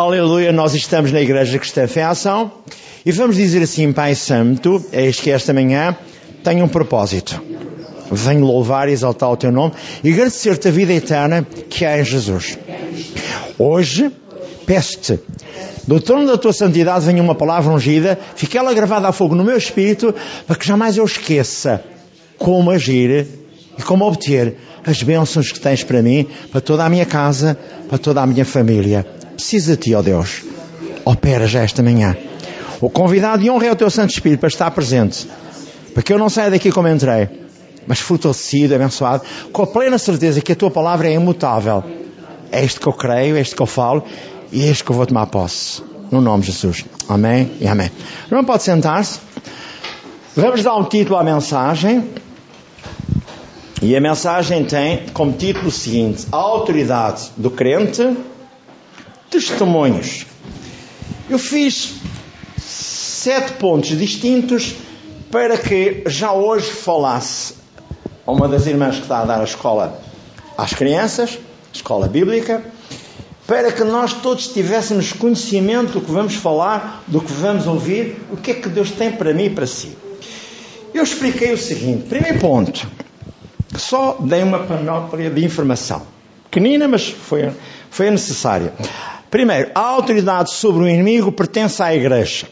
Aleluia, nós estamos na Igreja Cristã Fé Ação e vamos dizer assim, Pai Santo, eis que esta manhã tenho um propósito. Venho louvar e exaltar o Teu nome e agradecer-te a vida eterna que há em Jesus. Hoje, peço-te, do trono da Tua santidade venha uma palavra ungida, fique ela gravada a fogo no meu espírito, para que jamais eu esqueça como agir e como obter as bênçãos que tens para mim, para toda a minha casa, para toda a minha família. Preciso de Ti, ó Deus. Opera já esta manhã. O convidado de honra é o Teu Santo Espírito para estar presente. Para que eu não saia daqui como entrei, mas fortalecido, abençoado, com a plena certeza que a Tua palavra é imutável. É isto que eu creio, é isto que eu falo e é isto que eu vou tomar posse. No nome de Jesus. Amém e amém. Não pode sentar-se. Vamos dar um título à mensagem. E a mensagem tem como título o seguinte: A autoridade do crente, testemunhos. Eu fiz sete pontos distintos para que já hoje falasse a uma das irmãs que está a dar a escola às crianças, escola bíblica, para que nós todos tivéssemos conhecimento do que vamos falar, do que vamos ouvir, o que é que Deus tem para mim e para si. Eu expliquei o seguinte: primeiro ponto, só dei uma panóplia de informação. Pequenina, mas foi, foi necessária. Primeiro, a autoridade sobre o inimigo pertence à igreja.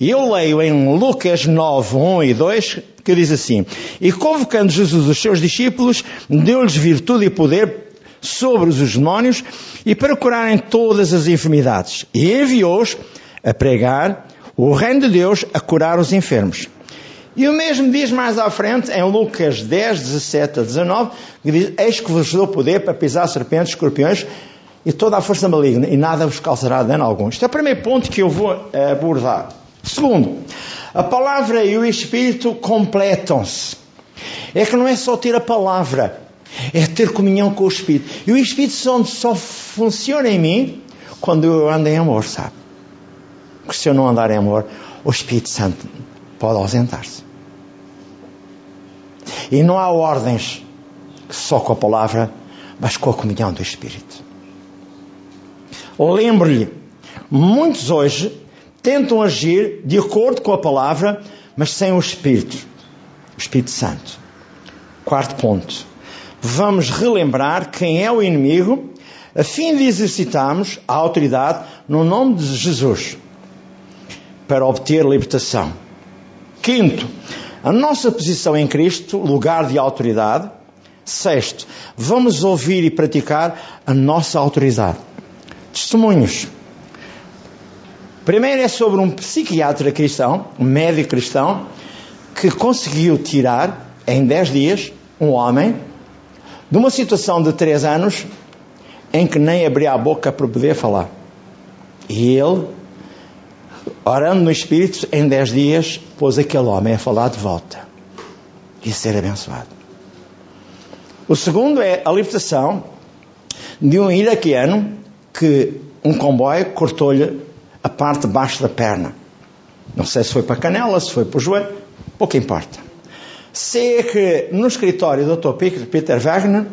E eu leio em Lucas 9, 1 e 2, que diz assim: E convocando Jesus os seus discípulos, deu-lhes virtude e poder sobre os demónios e para curarem todas as enfermidades. E enviou-os a pregar o reino de Deus, a curar os enfermos. E o mesmo diz mais à frente, em Lucas 10, 17 a 19, que diz, eis que vos dou poder para pisar serpentes, escorpiões e toda a força maligna, e nada vos causará dano algum. Este é o primeiro ponto que eu vou eh, abordar. Segundo, a palavra e o Espírito completam-se. É que não é só ter a palavra, é ter comunhão com o Espírito. E o Espírito só, só funciona em mim quando eu ando em amor, sabe? Porque se eu não andar em amor, o Espírito Santo pode ausentar-se. E não há ordens só com a palavra, mas com a comunhão do Espírito. Lembro-lhe, muitos hoje tentam agir de acordo com a palavra, mas sem o Espírito, o Espírito Santo. Quarto ponto. Vamos relembrar quem é o inimigo, a fim de exercitarmos a autoridade no nome de Jesus, para obter libertação. Quinto, a nossa posição em Cristo, lugar de autoridade. Sexto, vamos ouvir e praticar a nossa autoridade. Testemunhos. Primeiro é sobre um psiquiatra cristão, um médico cristão, que conseguiu tirar em 10 dias um homem de uma situação de 3 anos em que nem abria a boca para poder falar. E ele, orando no Espírito, em 10 dias, pôs aquele homem a falar de volta e ser abençoado. O segundo é a libertação de um iraquiano que um comboio cortou-lhe a parte de baixo da perna. Não sei se foi para a canela, se foi para o joelho, pouco importa. Sei que no escritório do Dr. Peter Wagner,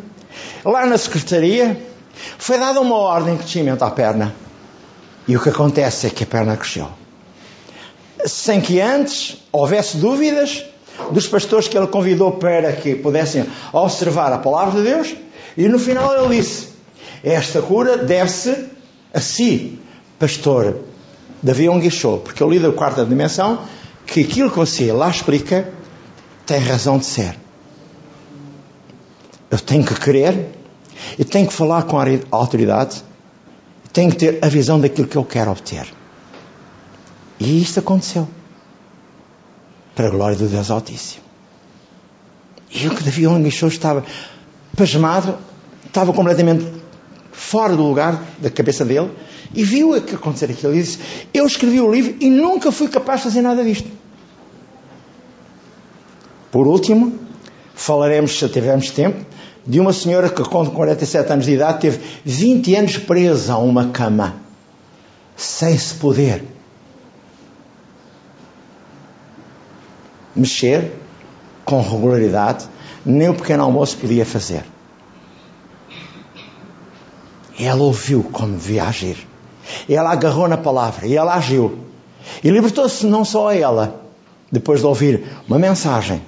lá na secretaria, foi dada uma ordem de crescimento à perna. E o que acontece é que a perna cresceu. Sem que antes houvesse dúvidas dos pastores que ele convidou para que pudessem observar a palavra de Deus. E no final ele disse: Esta cura deve-se a si, pastor Davi Onguichou, porque eu li da quarta dimensão que aquilo que você lá explica tem razão de ser. Eu tenho que crer, e tenho que falar com a autoridade, tenho que ter a visão daquilo que eu quero obter. E isto aconteceu. Para a glória do Deus Altíssimo. E o que Davi Onguichou estava pasmado, estava completamente fora do lugar da cabeça dele, e viu acontecer aquilo e disse: Eu escrevi o livro e nunca fui capaz de fazer nada disto. Por último, falaremos, se tivermos tempo, de uma senhora que com 47 anos de idade teve 20 anos presa a uma cama, sem se poder mexer com regularidade, nem o pequeno almoço podia fazer. Ela ouviu como devia agir ela agarrou na palavra e ela agiu. E libertou-se não só ela, depois de ouvir uma mensagem,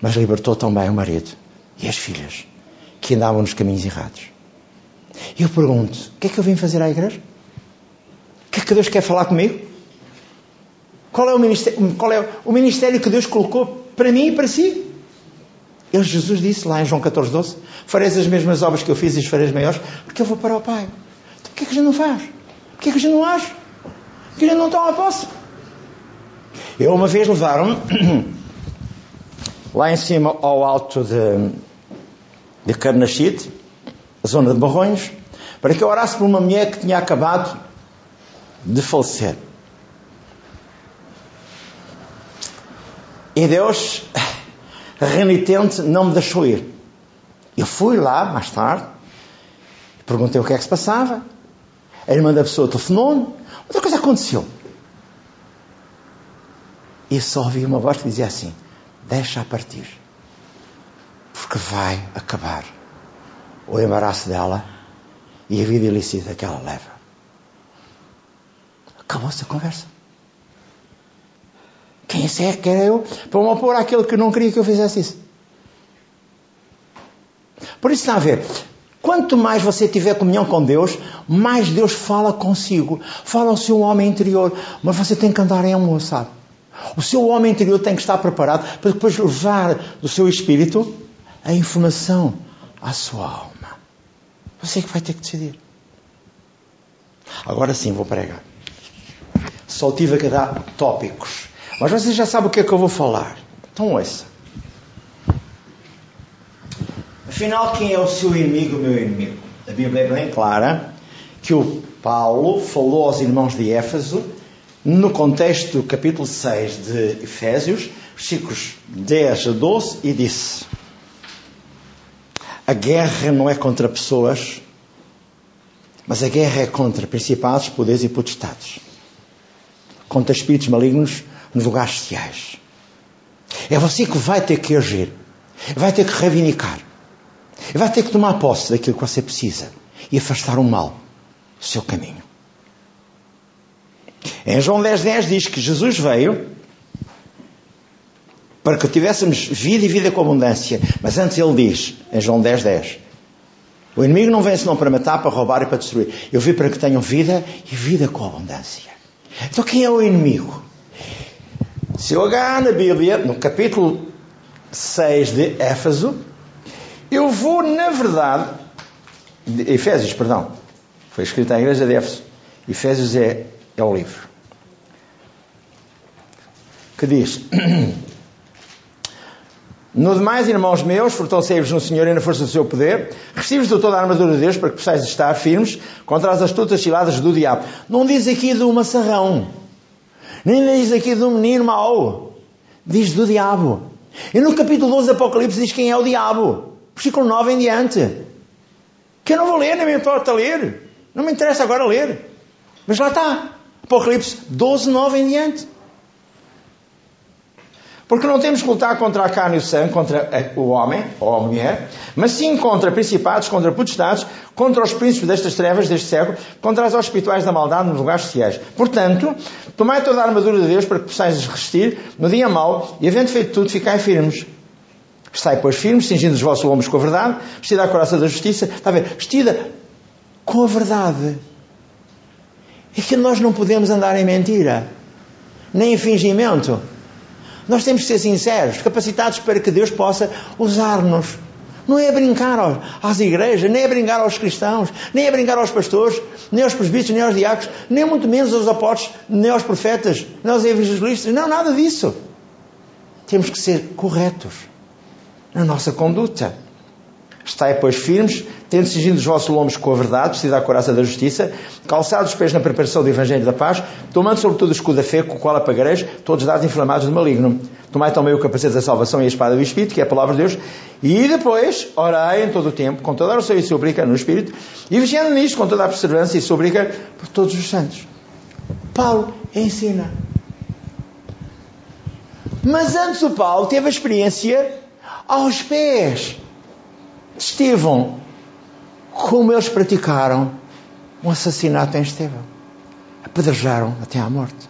mas libertou também o marido e as filhas que andavam nos caminhos errados. E eu pergunto: o que é que eu vim fazer à igreja? O que é que Deus quer falar comigo? Qual é o ministério, qual é o ministério que Deus colocou para mim e para si? Ele, Jesus disse lá em João 14, 12: Fareis as mesmas obras que eu fiz e as fareis maiores, porque eu vou para o Pai. Então porquê é que a gente não faz? Porquê é que a gente não age? Porque a gente não toma posse? Eu uma vez levaram lá em cima ao alto de, de a zona de Barronhos, para que eu orasse por uma mulher que tinha acabado de falecer. E Deus, renitente, não me deixou ir. Eu fui lá, mais tarde, perguntei o que é que se passava. A irmã da pessoa telefonou-me. Outra coisa aconteceu. E só ouvi uma voz que dizia assim: Deixa a partir. Porque vai acabar o embaraço dela e a vida ilícita que ela leva. Acabou-se a conversa. Quem é que era eu para me opor àquele que não queria que eu fizesse isso? Por isso está a ver. Quanto mais você tiver comunhão com Deus, mais Deus fala consigo. Fala ao seu homem interior. Mas você tem que andar em amor, sabe? O seu homem interior tem que estar preparado para depois levar do seu espírito a informação à sua alma. Você é que vai ter que decidir. Agora sim vou pregar. Só tive que dar tópicos. Mas você já sabe o que é que eu vou falar. Então ouça. Afinal, quem é o seu inimigo, meu inimigo? A Bíblia é bem clara que o Paulo falou aos irmãos de Éfeso no contexto do capítulo 6 de Efésios, versículos 10 a 12, e disse: A guerra não é contra pessoas, mas a guerra é contra principados, poderes e potestades, contra espíritos malignos nos lugares sociais. É você que vai ter que agir, vai ter que reivindicar, vai ter que tomar posse daquilo que você precisa e afastar o mal do seu caminho. Em João 10, 10 diz que Jesus veio para que tivéssemos vida e vida com abundância. Mas antes ele diz, em João 10, 10, o inimigo não vem senão para matar, para roubar e para destruir. Eu vim para que tenham vida e vida com abundância. Então quem é o inimigo? Se eu agarrar na Bíblia, no capítulo 6 de Éfeso, eu vou, na verdade, de Efésios, perdão, foi escrito à igreja de Éfeso. Efésios é, é o livro. Que diz: No demais, irmãos meus, fortalecei-vos no Senhor e na força do seu poder, recebes de toda a armadura de Deus para que possais estar firmes contra as astutas ciladas do diabo. Não diz aqui do maçarrão. Nem diz aqui do menino mau. Diz do diabo. E no capítulo 12 do Apocalipse diz quem é o diabo. Versículo 9 em diante. Que eu não vou ler, nem me importa ler. Não me interessa agora ler. Mas lá está. Apocalipse 12, 9 em diante. Porque não temos que lutar contra a carne e o sangue, contra o homem ou a mulher, mas sim contra principados, contra potestades, contra os príncipes destas trevas, deste século, contra as espirituais da maldade nos lugares sociais. Portanto, tomai toda a armadura de Deus para que possais resistir no dia mau e, havendo feito tudo, ficai firmes. Estai, pois, firmes, cingindo os vossos lombos com a verdade, vestida a coraça da justiça, está a ver, vestida com a verdade. É que nós não podemos andar em mentira, nem em fingimento. Nós temos que ser sinceros, capacitados para que Deus possa usar-nos. Não é brincar às igrejas, nem é brincar aos cristãos, nem é brincar aos pastores, nem aos presbíteros, nem aos diáconos, nem muito menos aos apóstolos, nem aos profetas, nem aos evangelistas. Não, nada disso. Temos que ser corretos na nossa conduta. Estai, pois, firmes, tendo cingido os vossos lombos com a verdade, vestida a coraça da justiça, calçados os pés na preparação do Evangelho da paz, tomando sobretudo o escudo da fé, com o qual apagareis todos os dados inflamados do maligno. Tomai também o capacete da salvação e a espada do Espírito, que é a palavra de Deus, e depois orai em todo o tempo, com toda a oração e súplica no Espírito, e vigiando nisto com toda a perseverança e súplica por todos os santos. Paulo ensina. Mas antes o Paulo teve a experiência aos pés Estevão, como eles praticaram um assassinato em Estevão. Apedrejaram até à morte.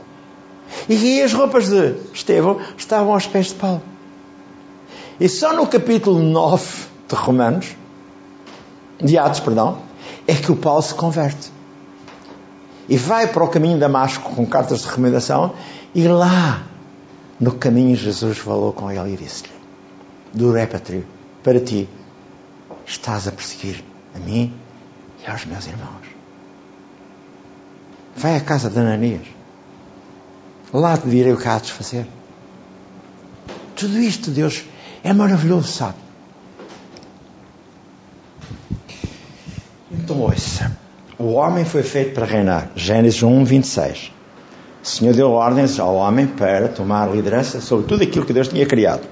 E as roupas de Estevão estavam aos pés de Paulo. E só no capítulo 9 de Romanos, de Atos, perdão, é que o Paulo se converte. E vai para o caminho de Damasco com cartas de recomendação e lá, no caminho, Jesus falou com ele e disse-lhe: Duro é para ti, para ti, estás a perseguir a mim e aos meus irmãos. Vai à casa de Ananias. Lá te direi o que há de fazer. Tudo isto, Deus, é maravilhoso, sabe? Então, ouça. O homem foi feito para reinar. Gênesis 1, 26. O Senhor deu ordens ao homem para tomar liderança sobre tudo aquilo que Deus tinha criado.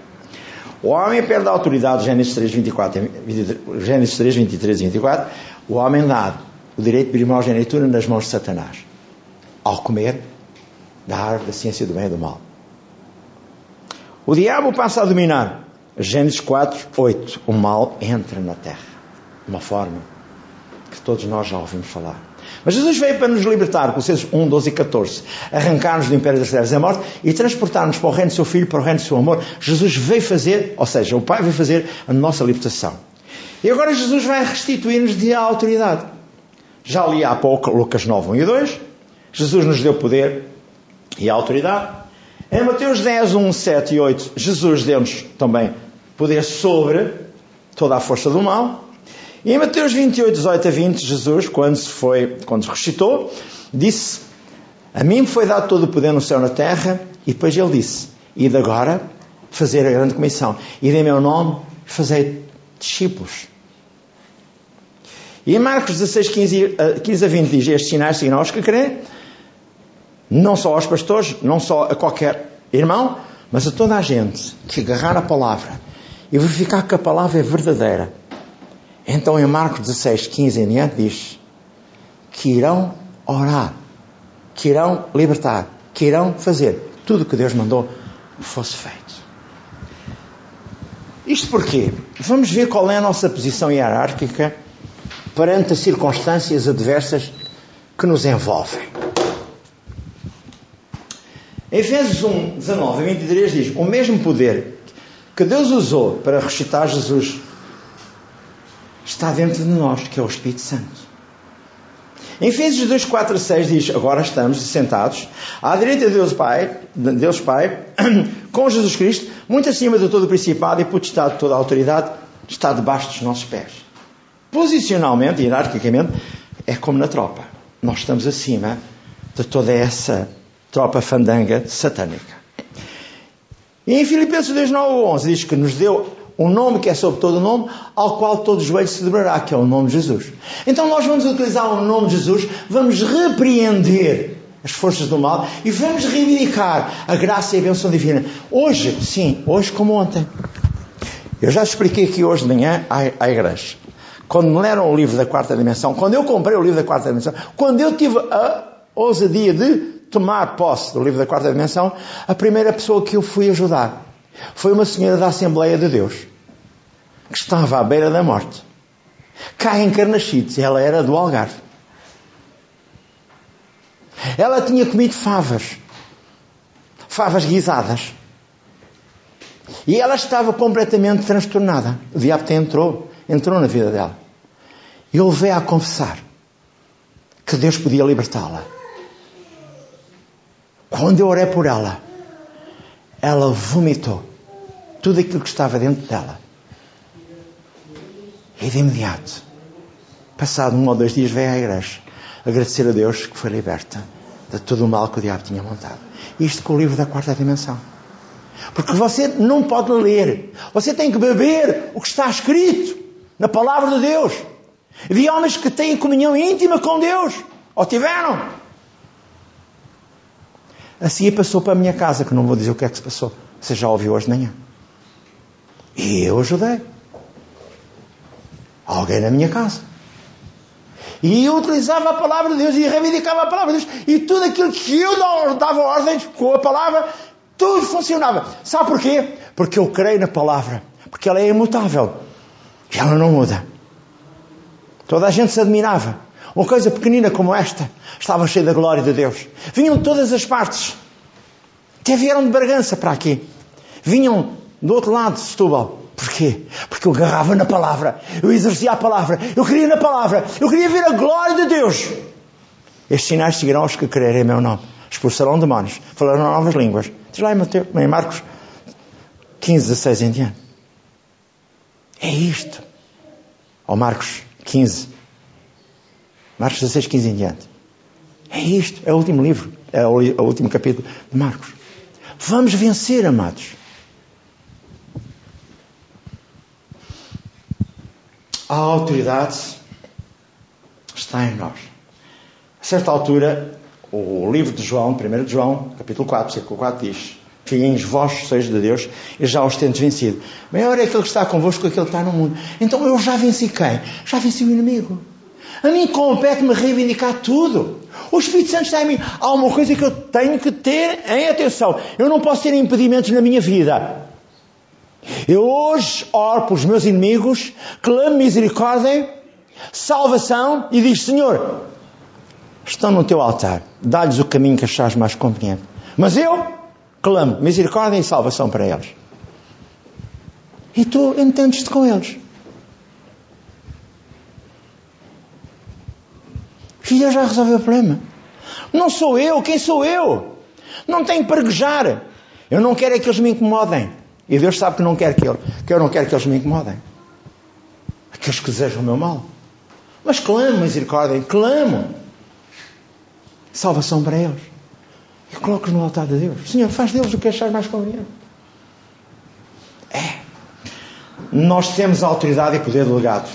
O homem perde a autoridade, Gênesis 3, 24, Gênesis 3, 23 e 24. O homem dá o direito de primogenitura nas mãos de Satanás. Ao comer da árvore da ciência do bem e do mal. O diabo passa a dominar. Gênesis 4, 8. O mal entra na terra. Uma forma que todos nós já ouvimos falar. Mas Jesus veio para nos libertar, Colossenses 1, 12 e 14, arrancar-nos do império das trevas da morte e transportar-nos para o reino do seu Filho, para o reino do seu amor. Jesus veio fazer, ou seja, o Pai veio fazer a nossa libertação. E agora Jesus vai restituir-nos de autoridade. Já li há pouco Lucas 9, 1 e 2. Jesus nos deu poder e autoridade. Em Mateus 10, 1, 7 e 8, Jesus deu-nos também poder sobre toda a força do mal. E em Mateus 28, 18 a 20, Jesus, quando se foi, quando se ressuscitou, disse: A mim foi dado todo o poder no céu e na terra, e depois ele disse: E de agora fazer a grande comissão, e em meu nome fazer discípulos. E em Marcos 16, 15, 15 a 20 diz: Estes sinais seguirão aos que creem, não só aos pastores, não só a qualquer irmão, mas a toda a gente que agarrar a palavra e verificar que a palavra é verdadeira então em Marcos 16, 15 em diante diz que irão orar, que irão libertar, que irão fazer tudo o que Deus mandou fosse feito. Isto porquê? Vamos ver qual é a nossa posição hierárquica perante as circunstâncias adversas que nos envolvem. Em Efésios 1, 19 a 23 diz: O mesmo poder que Deus usou para ressuscitar Jesus está dentro de nós, que é o Espírito Santo. Em Efésios 2, 4 a 6 diz: Agora estamos sentados à direita de Deus Pai, de Deus Pai com Jesus Cristo, muito acima de todo o principado e potestade de toda a autoridade, está debaixo dos nossos pés. Posicionalmente, hierarquicamente, é como na tropa. Nós estamos acima de toda essa tropa fandanga satânica. E em Filipenses 2, 9 a 11 diz que nos deu um nome que é sobre todo o nome, ao qual todo joelho se dobrará, que é o nome de Jesus. Então nós vamos utilizar o nome de Jesus, vamos repreender as forças do mal e vamos reivindicar a graça e a bênção divina. Hoje, sim, hoje como ontem. Eu já expliquei aqui hoje de manhã à, à igreja. Quando me leram o livro da quarta dimensão, quando eu comprei o livro da quarta dimensão, quando eu tive a ousadia de tomar posse do livro da quarta dimensão, a primeira pessoa que eu fui ajudar foi uma senhora da Assembleia de Deus que estava à beira da morte. Cá em Carnachites, ela era do Algarve. Ela tinha comido favas, favas guisadas. E ela estava completamente transtornada. O diabo até entrou, entrou na vida dela. E eu levei a confessar que Deus podia libertá-la. Quando eu orei por ela, ela vomitou tudo aquilo que estava dentro dela. E de imediato, passado um ou dois dias, veio à igreja agradecer a Deus que foi liberta de todo o mal que o diabo tinha montado. Isto com o livro da quarta dimensão. Porque você não pode ler. Você tem que beber o que está escrito na palavra de Deus. De homens que têm comunhão íntima com Deus. Ou tiveram. Assim passou para a minha casa, que não vou dizer o que é que se passou. Você já ouviu hoje de manhã. E eu ajudei. Alguém na minha casa. E eu utilizava a palavra de Deus e reivindicava a palavra de Deus. E tudo aquilo que eu dava ordens com a palavra, tudo funcionava. Sabe porquê? Porque eu creio na palavra. Porque ela é imutável. E ela não muda. Toda a gente se admirava. Uma coisa pequenina como esta estava cheia da glória de Deus. Vinham de todas as partes. Até vieram de Bragança para aqui. Vinham do outro lado de Setúbal. Porquê? Porque eu agarrava na palavra. Eu exercia a palavra. Eu queria na palavra. Eu queria ver a glória de Deus. Estes sinais seguirão os que crerem em meu nome. Expulsarão demónios. Falarão novas línguas. Diz lá em, Mateus, em Marcos 15, 16 em diante. É isto. Ou Marcos 15. Marcos 16, 15 em diante. É isto. É o último livro. É o, é o último capítulo de Marcos. Vamos vencer, amados. A autoridade está em nós. A certa altura, o livro de João, 1 de João, capítulo 4, versículo 4 diz: Filhinhos, vós sois de Deus e já os tendes vencido. Maior é aquele que está convosco que aquele que está no mundo. Então eu já venci quem? Já venci o inimigo. A mim compete-me reivindicar tudo. O Espírito Santo está em mim. Há uma coisa que eu tenho que ter em atenção. Eu não posso ter impedimentos na minha vida. Eu hoje oro pelos meus inimigos, clamo misericórdia, salvação e digo: Senhor, estão no teu altar, dá-lhes o caminho que achares mais conveniente. Mas eu clamo misericórdia e salvação para eles. E tu entendes-te com eles. E Deus já resolveu o problema. Não sou eu, quem sou eu? Não tenho para guejar. Eu não quero é que eles me incomodem. E Deus sabe que não quer que eu, que eu não quero que eles me incomodem. Aqueles que desejam o meu mal. Mas clamo misericórdia, clamo salvação para eles. E coloco-os no altar de Deus. Senhor, faz deles o que achar mais conveniente. É. Nós temos autoridade e poder delegado.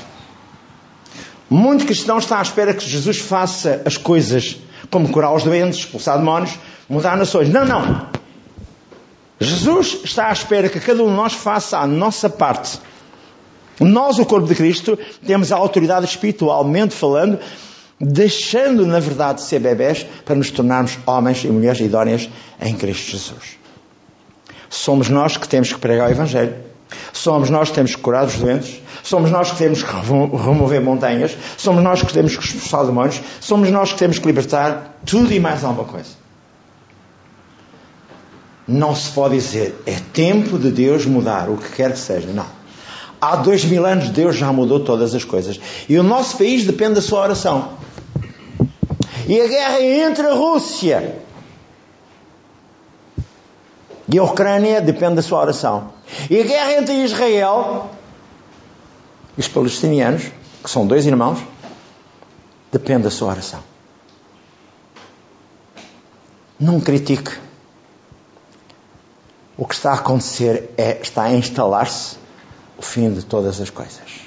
Muito cristão está à espera que Jesus faça as coisas como curar os doentes, expulsar demónios, mudar nações. Não, não. Jesus está à espera que cada um de nós faça a nossa parte. Nós, o corpo de Cristo, temos a autoridade espiritualmente falando, deixando, na verdade, de ser bebés para nos tornarmos homens e mulheres idóneas em Cristo Jesus. Somos nós que temos que pregar o Evangelho. Somos nós que temos que curar os doentes. Somos nós que temos que remover montanhas. Somos nós que temos que expulsar demónios. Somos nós que temos que libertar tudo e mais alguma coisa. Não se pode dizer é tempo de Deus mudar o que quer que seja. Não. Há dois mil anos Deus já mudou todas as coisas. E o nosso país depende da sua oração. E a guerra entre a Rússia e a Ucrânia depende da sua oração. E a guerra entre Israel e os palestinianos, que são dois irmãos, depende da sua oração. Não critique. O que está a acontecer é, está a instalar-se o fim de todas as coisas.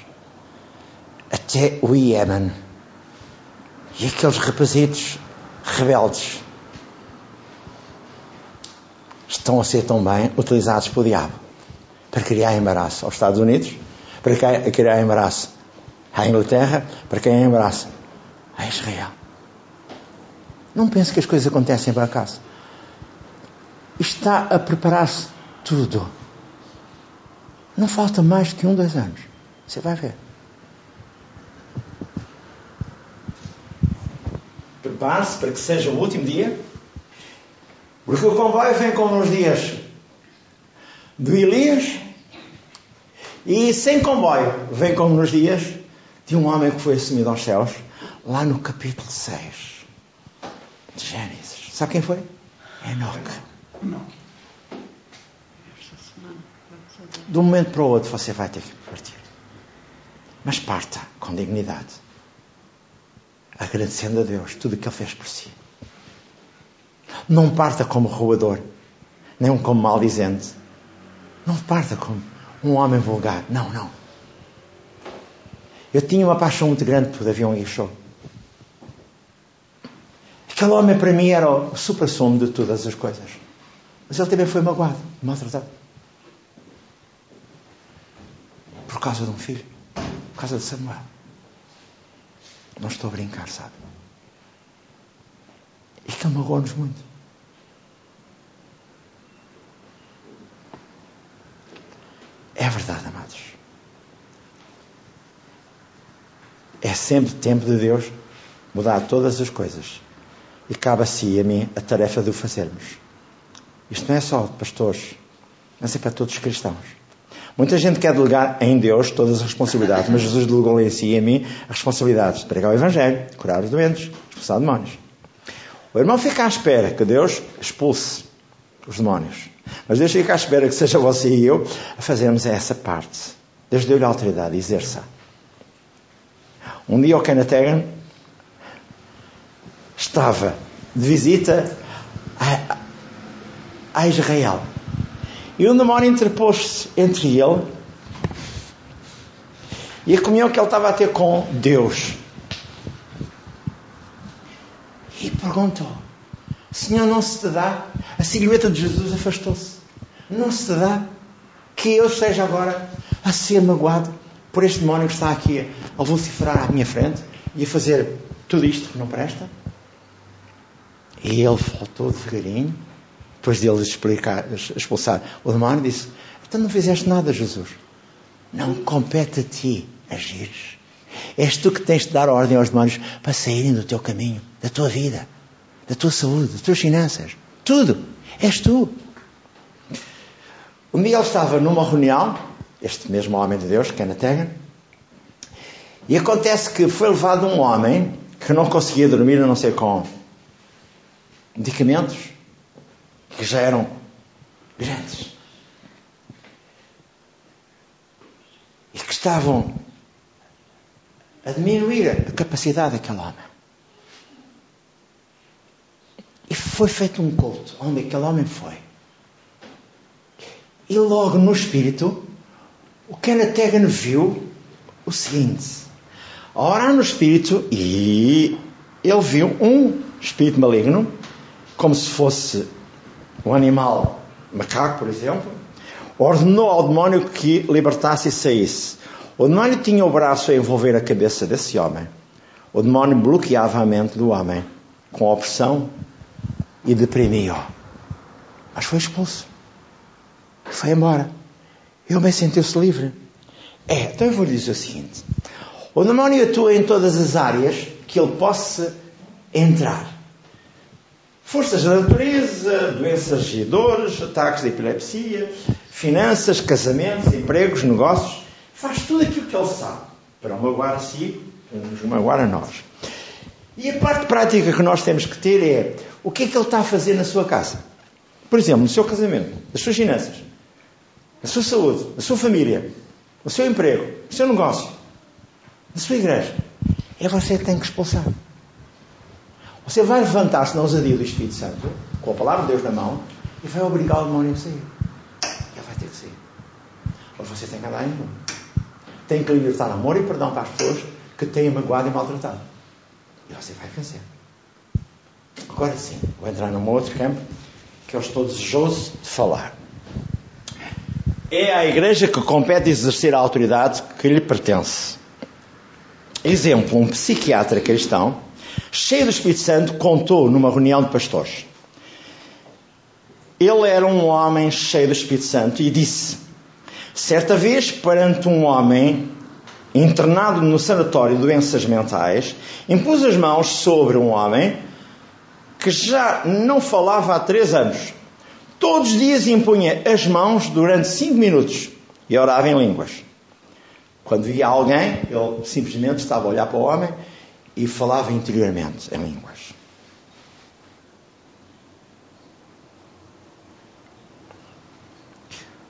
Até o Iémen e aqueles rapazitos rebeldes estão a ser também utilizados pelo diabo para criar embaraço aos Estados Unidos, para criar embaraço à Inglaterra, para criar embaraço a Israel. Não pense que as coisas acontecem por acaso. Está a preparar-se tudo. Não falta mais que um, dois anos. Você vai ver. Prepare-se para que seja o último dia porque o comboio vem como nos dias do Elias e sem comboio vem como nos dias de um homem que foi assumido aos céus lá no capítulo 6 de Gênesis. Sabe quem foi? Enoque. Não. De um momento para o outro você vai ter que partir. Mas parta com dignidade, agradecendo a Deus tudo o que Ele fez por si. Não parta como roubador, nem como maldizente. Não parta como um homem vulgar. Não, não. Eu tinha uma paixão muito grande por Davi Guichot. Aquele homem para mim era o supra-sumo de todas as coisas. Mas ele também foi magoado, maltratado. Por causa de um filho. Por causa de Samuel. Não estou a brincar, sabe? Que magoou-nos muito. É verdade, amados. É sempre tempo de Deus mudar todas as coisas. E cabe a si e a mim a tarefa de o fazermos. Isto não é só de pastores, mas é para todos os cristãos. Muita gente quer delegar em Deus todas as responsabilidades, mas Jesus delegou em si e a mim as responsabilidades de pregar o Evangelho, curar os doentes, expulsar demónios. O irmão fica à espera que Deus expulse os demónios. Mas Deus fica à espera que seja você e eu a fazermos essa parte. Deus deu-lhe a autoridade, exerça. Um dia o Kenneth Hagan estava de visita a Israel. E um demónio interpôs-se entre ele e a comunhão que ele estava a ter com Deus. E perguntou: Senhor, não se te dá? A silhueta de Jesus afastou-se. Não se te dá que eu esteja agora a ser magoado por este demónio que está aqui a vociferar à minha frente e a fazer tudo isto que não presta? E ele voltou devagarinho, depois de ele explicar, expulsar o demónio, disse: Então não fizeste nada, Jesus. Não compete a ti agires. És tu que tens de dar ordem aos demónios para saírem do teu caminho, da tua vida, da tua saúde, das tuas finanças. Tudo. És tu. Dia ele estava numa reunião, este mesmo homem de Deus, Kenneth Hagan, e acontece que foi levado um homem que não conseguia dormir, a não ser com medicamentos, que já eram grandes. E que estavam a diminuir a capacidade daquele homem. E foi feito um culto onde aquele homem foi. E logo no espírito, o Kenneth Hagan viu o seguinte: a orar no espírito e ele viu um espírito maligno, como se fosse um animal macaco, por exemplo, ordenou ao demónio que libertasse e saísse. O demónio tinha o braço a envolver a cabeça desse homem. O demónio bloqueava a mente do homem com opressão e deprimia-o. Mas foi expulso. Foi embora. E o homem sentiu-se livre. É, então eu vou lhe dizer o seguinte: o demónio atua em todas as áreas que ele possa entrar. Forças da natureza, doenças e dores, ataques de epilepsia, finanças, casamentos, empregos, negócios. Faz tudo aquilo que ele sabe para o magoar a si, nos magoar a nós. E a parte prática que nós temos que ter é o que é que ele está a fazer na sua casa. Por exemplo, no seu casamento, nas suas finanças, na sua saúde, na sua família, no seu emprego, no seu negócio, na sua igreja. É você que tem que expulsar. Você vai levantar-se na ousadia do Espírito Santo, com a palavra de Deus na mão, e vai obrigar o demónio a sair. Ele vai ter que sair. Mas você tem que andar em mundo. Tem que libertar amor e perdão para as pessoas que têm magoado e maltratado. E você vai vencer. Agora sim, vou entrar num outro campo que eu estou desejoso de falar. É a igreja que compete exercer a autoridade que lhe pertence. Exemplo, um psiquiatra cristão, cheio do Espírito Santo, contou numa reunião de pastores. Ele era um homem cheio do Espírito Santo e disse: Certa vez, perante um homem internado no sanatório de doenças mentais, impus as mãos sobre um homem que já não falava há três anos. Todos os dias impunha as mãos durante cinco minutos e orava em línguas. Quando via alguém, ele simplesmente estava a olhar para o homem e falava interiormente em línguas.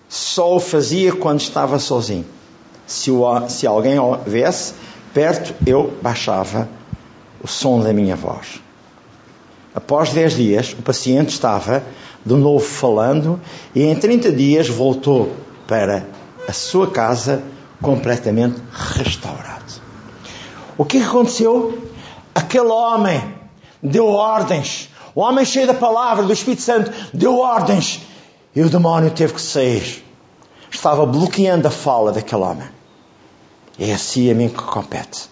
Só o fazia quando estava sozinho. Se, o, se alguém houvesse perto, eu baixava o som da minha voz. Após 10 dias, o paciente estava de novo falando e em 30 dias voltou para a sua casa completamente restaurado. O que aconteceu? Aquele homem deu ordens. O homem cheio da palavra do Espírito Santo deu ordens e o demónio teve que sair. Estava bloqueando a fala daquele homem. É assim a mim que compete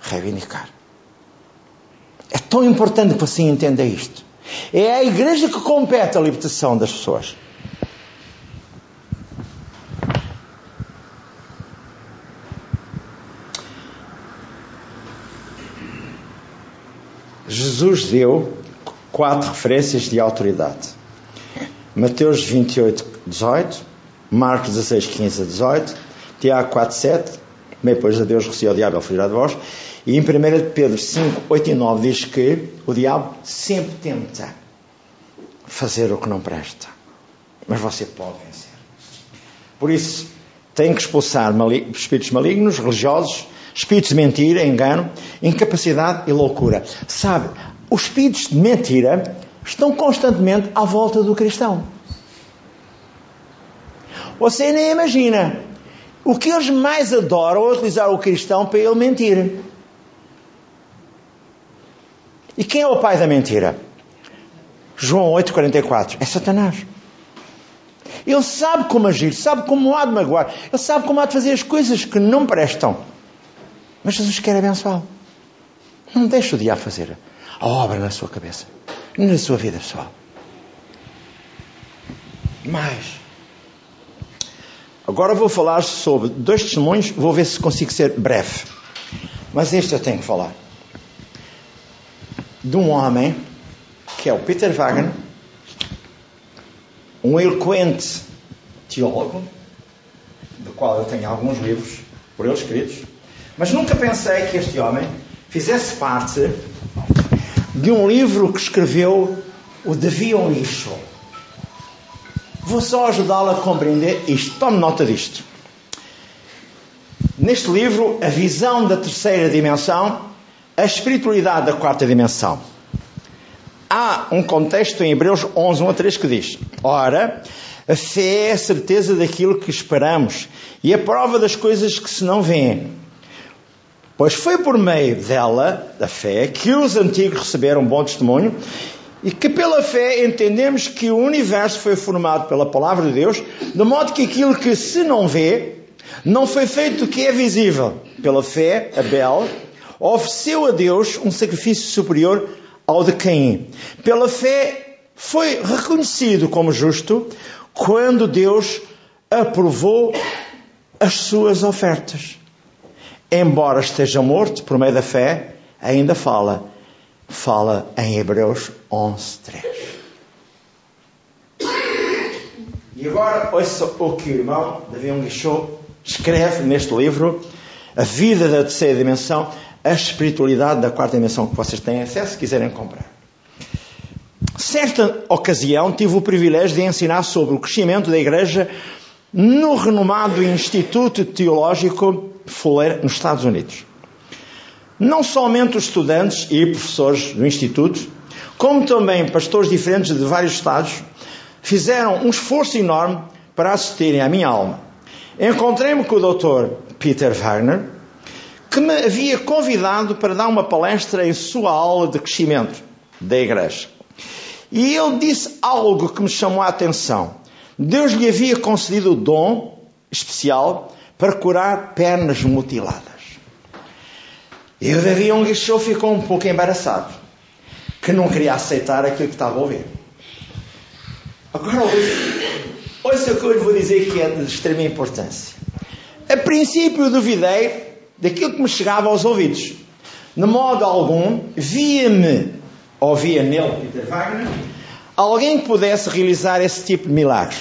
reivindicar. É tão importante que você entenda isto. É a igreja que compete a libertação das pessoas. Jesus deu quatro referências de autoridade. Mateus 28, 18, Marcos 16, 15 a 18, Tiago 4, 7, meio pois Deus receio o diabo, ele fugirá de vós, e em 1 Pedro 5, 8 e 9 diz que o diabo sempre tenta fazer o que não presta, mas você pode vencer. Por isso, tem que expulsar espíritos malignos, religiosos, espíritos de mentira, engano, incapacidade e loucura. Sabe, os espíritos de mentira estão constantemente à volta do cristão. Você nem imagina. O que eles mais adoram é utilizar o cristão para ele mentir. E quem é o pai da mentira? João 8,44. É Satanás. Ele sabe como agir, sabe como há de magoar, ele sabe como há de fazer as coisas que não prestam. Mas Jesus quer abençoá-lo. Não deixe o diabo fazer a obra na sua cabeça, na sua vida pessoal. Mais. Agora vou falar sobre dois testemunhos, vou ver se consigo ser breve. Mas este eu tenho que falar. De um homem, que é o Peter Wagner, um eloquente teólogo, do qual eu tenho alguns livros por ele escritos, mas nunca pensei que este homem fizesse parte de um livro que escreveu o Davi Lixo. Vou só ajudá-lo a compreender isto. Tome nota disto. Neste livro, a visão da terceira dimensão, a espiritualidade da quarta dimensão. Há um contexto em Hebreus 11, 1 a 3 que diz: Ora, a fé é a certeza daquilo que esperamos e a prova das coisas que se não veem. Pois foi por meio dela, da fé, que os antigos receberam bom testemunho e que pela fé entendemos que o universo foi formado pela palavra de Deus, de modo que aquilo que se não vê não foi feito do que é visível. Pela fé, Abel ofereceu a Deus um sacrifício superior ao de Caim. Pela fé foi reconhecido como justo quando Deus aprovou as suas ofertas embora esteja morto por meio da fé, ainda fala. Fala em Hebreus 11, 3. E agora, ouça o que o irmão Davi Guichot escreve neste livro, A Vida da Terceira Dimensão, a Espiritualidade da Quarta Dimensão, que vocês têm acesso se quiserem comprar. Certa ocasião tive o privilégio de ensinar sobre o crescimento da Igreja no renomado Instituto Teológico Fuller, nos Estados Unidos. Não somente os estudantes e professores do Instituto, como também pastores diferentes de vários estados, fizeram um esforço enorme para assistirem à minha alma. Encontrei-me com o Dr. Peter Wagner, que me havia convidado para dar uma palestra em sua aula de crescimento da igreja. E ele disse algo que me chamou a atenção. Deus lhe havia concedido o dom especial para curar pernas mutiladas. E o Davi Onguichou ficou um pouco embaraçado, que não queria aceitar aquilo que estava a ouvir. Agora, ouça o que eu lhe vou dizer que é de extrema importância. A princípio, duvidei daquilo que me chegava aos ouvidos. De modo algum, via-me, ou via nele, Peter Wagner, alguém que pudesse realizar esse tipo de milagre.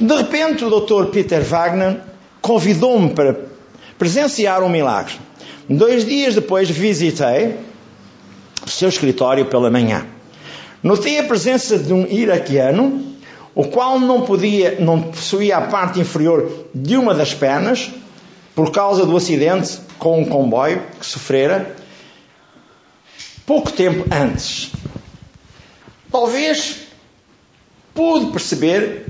De repente, o Dr. Peter Wagner convidou-me para presenciar um milagre. Dois dias depois visitei o seu escritório pela manhã. Notei a presença de um iraquiano, o qual não podia, não possuía a parte inferior de uma das pernas, por causa do acidente com um comboio que sofrera pouco tempo antes. Talvez pude perceber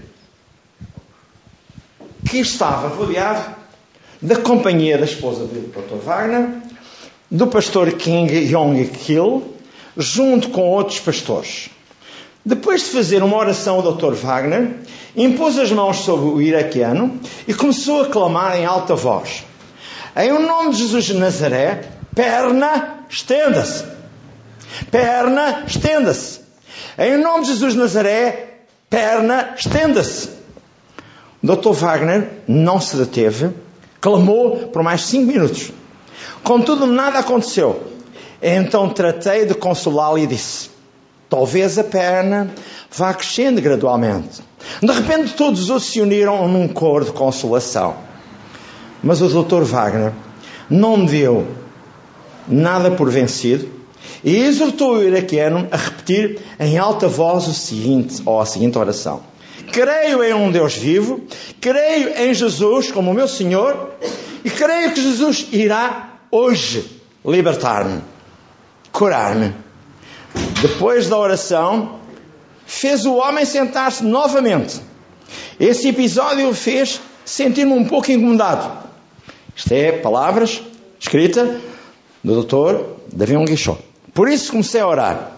que estava rodeado da companhia da esposa do Dr. Wagner, do pastor King Yong Kil, junto com outros pastores. Depois de fazer uma oração ao Dr. Wagner, impôs as mãos sobre o iraquiano e começou a clamar em alta voz: Em nome de Jesus de Nazaré, perna, estenda-se. Perna, estenda-se. Em nome de Jesus de Nazaré, perna, estenda-se. Dr. Wagner não se deteve, clamou por mais cinco minutos. Contudo, nada aconteceu. Então tratei de consolá-lo e disse: Talvez a perna vá crescendo gradualmente. De repente todos os se uniram num coro de consolação. Mas o Dr. Wagner não deu nada por vencido e exortou o iraquiano a repetir em alta voz o seguinte, ou a seguinte oração. Creio em um Deus vivo, creio em Jesus como meu Senhor e creio que Jesus irá hoje libertar-me, curar-me. Depois da oração, fez o homem sentar-se novamente. Esse episódio fez sentir-me um pouco incomodado. Isto é palavras escrita do Dr. Davi Guichot. Por isso comecei a orar.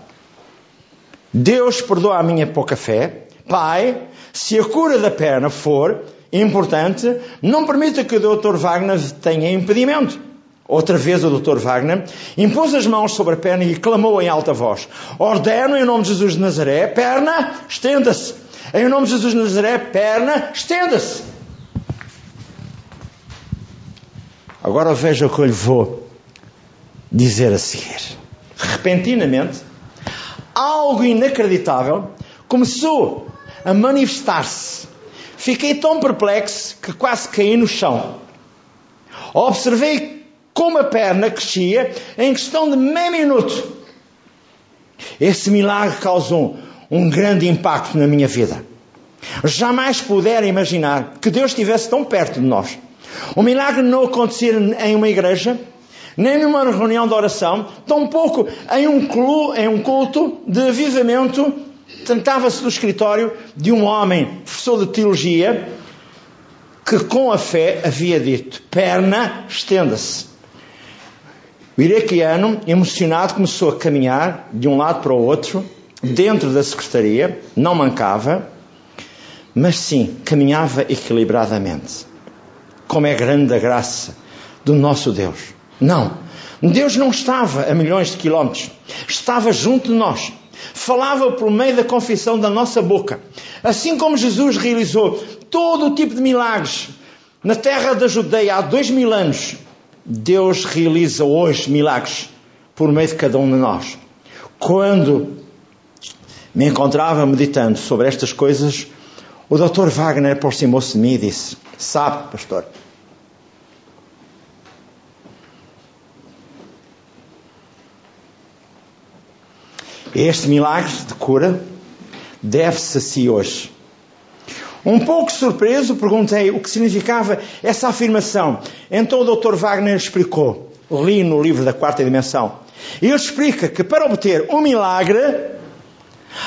Deus perdoa a minha pouca fé. Pai, se a cura da perna for importante, não permita que o Dr. Wagner tenha impedimento. Outra vez o Dr. Wagner impôs as mãos sobre a perna e clamou em alta voz: Ordeno em nome de Jesus de Nazaré, perna, estenda-se. Em nome de Jesus de Nazaré, perna, estenda-se. Agora veja o que eu lhe vou dizer a seguir. Repentinamente, algo inacreditável começou a manifestar-se. Fiquei tão perplexo que quase caí no chão. Observei como a perna crescia em questão de meio minuto. Esse milagre causou um grande impacto na minha vida. Jamais pudera imaginar que Deus estivesse tão perto de nós. O milagre não acontecia em uma igreja, nem numa reunião de oração, tampouco em um, em um culto de avivamento. Tratava-se do escritório de um homem, professor de teologia, que com a fé havia dito: perna, estenda-se. O iraquiano, emocionado, começou a caminhar de um lado para o outro, dentro da secretaria, não mancava, mas sim caminhava equilibradamente. Como é grande a graça do nosso Deus. Não. Deus não estava a milhões de quilómetros. Estava junto de nós. Falava por meio da confissão da nossa boca. Assim como Jesus realizou todo o tipo de milagres na terra da Judeia há dois mil anos, Deus realiza hoje milagres por meio de cada um de nós. Quando me encontrava meditando sobre estas coisas, o Dr. Wagner aproximou-se de mim e disse: Sabe, pastor, este milagre de cura deve-se a si hoje. Um pouco surpreso, perguntei o que significava essa afirmação. Então o Dr. Wagner explicou. Li no livro da quarta dimensão. Ele explica que para obter um milagre,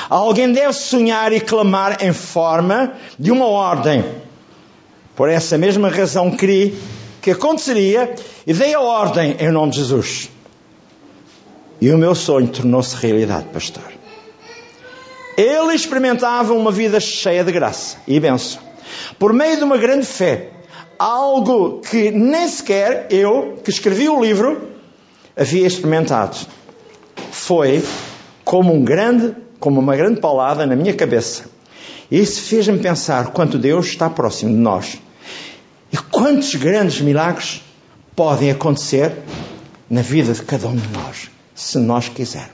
alguém deve sonhar e clamar em forma de uma ordem. Por essa mesma razão criei que aconteceria e dei a ordem em nome de Jesus. E o meu sonho tornou-se realidade, pastor. Ele experimentava uma vida cheia de graça e benção. Por meio de uma grande fé. Algo que nem sequer eu, que escrevi o livro, havia experimentado. Foi como um grande, como uma grande paulada na minha cabeça. Isso fez-me pensar quanto Deus está próximo de nós. E quantos grandes milagres podem acontecer na vida de cada um de nós, se nós quisermos.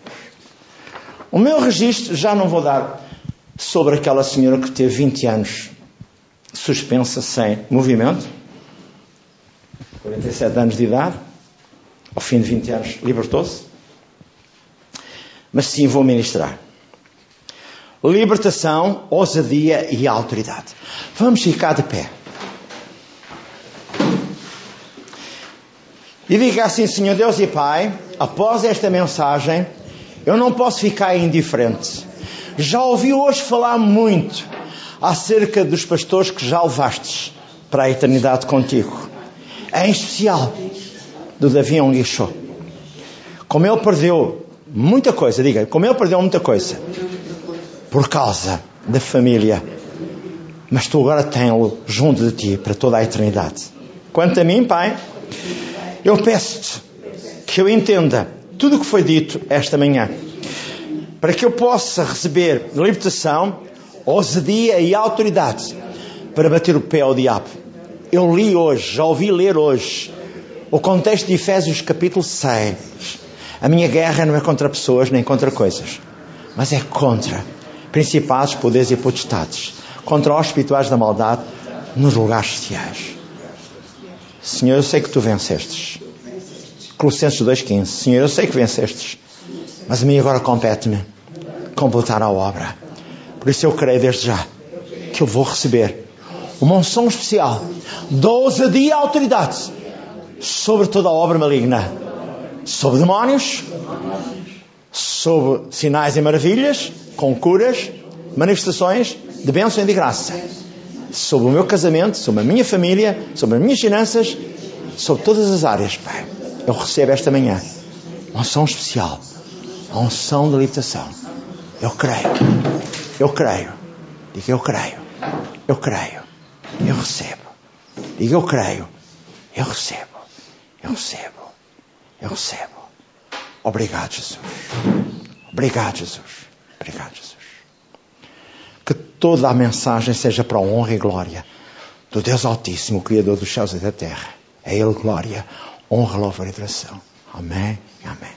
O meu registro já não vou dar sobre aquela senhora que teve 20 anos suspensa sem movimento, 47 anos de idade, ao fim de 20 anos libertou-se, mas sim vou ministrar. Libertação, ousadia e autoridade. Vamos ficar de pé. E diga assim, Senhor Deus e Pai, após esta mensagem, eu não posso ficar indiferente. Já ouvi hoje falar muito acerca dos pastores que já levastes para a eternidade contigo. Em especial do Davi Onguixô. Como ele perdeu muita coisa, diga, como ele perdeu muita coisa por causa da família. Mas tu agora tens-lo junto de ti para toda a eternidade. Quanto a mim, Pai, eu peço-te que eu entenda tudo o que foi dito esta manhã, para que eu possa receber libertação, ousadia e autoridade para bater o pé ao diabo. Eu li hoje, já ouvi ler hoje, o contexto de Efésios capítulo 6, A minha guerra não é contra pessoas nem contra coisas, mas é contra principados, poderes e potestades, contra os espirituais da maldade nos lugares sociais. Senhor, eu sei que tu vencestes. Colossenses 2,15. Senhor, eu sei que vencestes. Mas a mim agora compete-me completar a obra. Por isso eu creio desde já que eu vou receber uma unção especial de ousadia e autoridade sobre toda a obra maligna, sobre demónios, sobre sinais e maravilhas, com curas, manifestações de bênção e de graça, sobre o meu casamento, sobre a minha família, sobre as minhas finanças, sobre todas as áreas, Pai. Eu recebo esta manhã uma unção especial, uma unção de libertação. Eu creio, eu creio, diga eu creio, eu creio, eu recebo, diga eu creio, eu recebo. Eu recebo. Eu recebo. Obrigado, Jesus. Obrigado, Jesus. Obrigado, Jesus. Toda a mensagem seja para a honra e glória do Deus Altíssimo, Criador dos céus e da terra. É Ele glória, honra, louvor e adoração. Amém. Amém.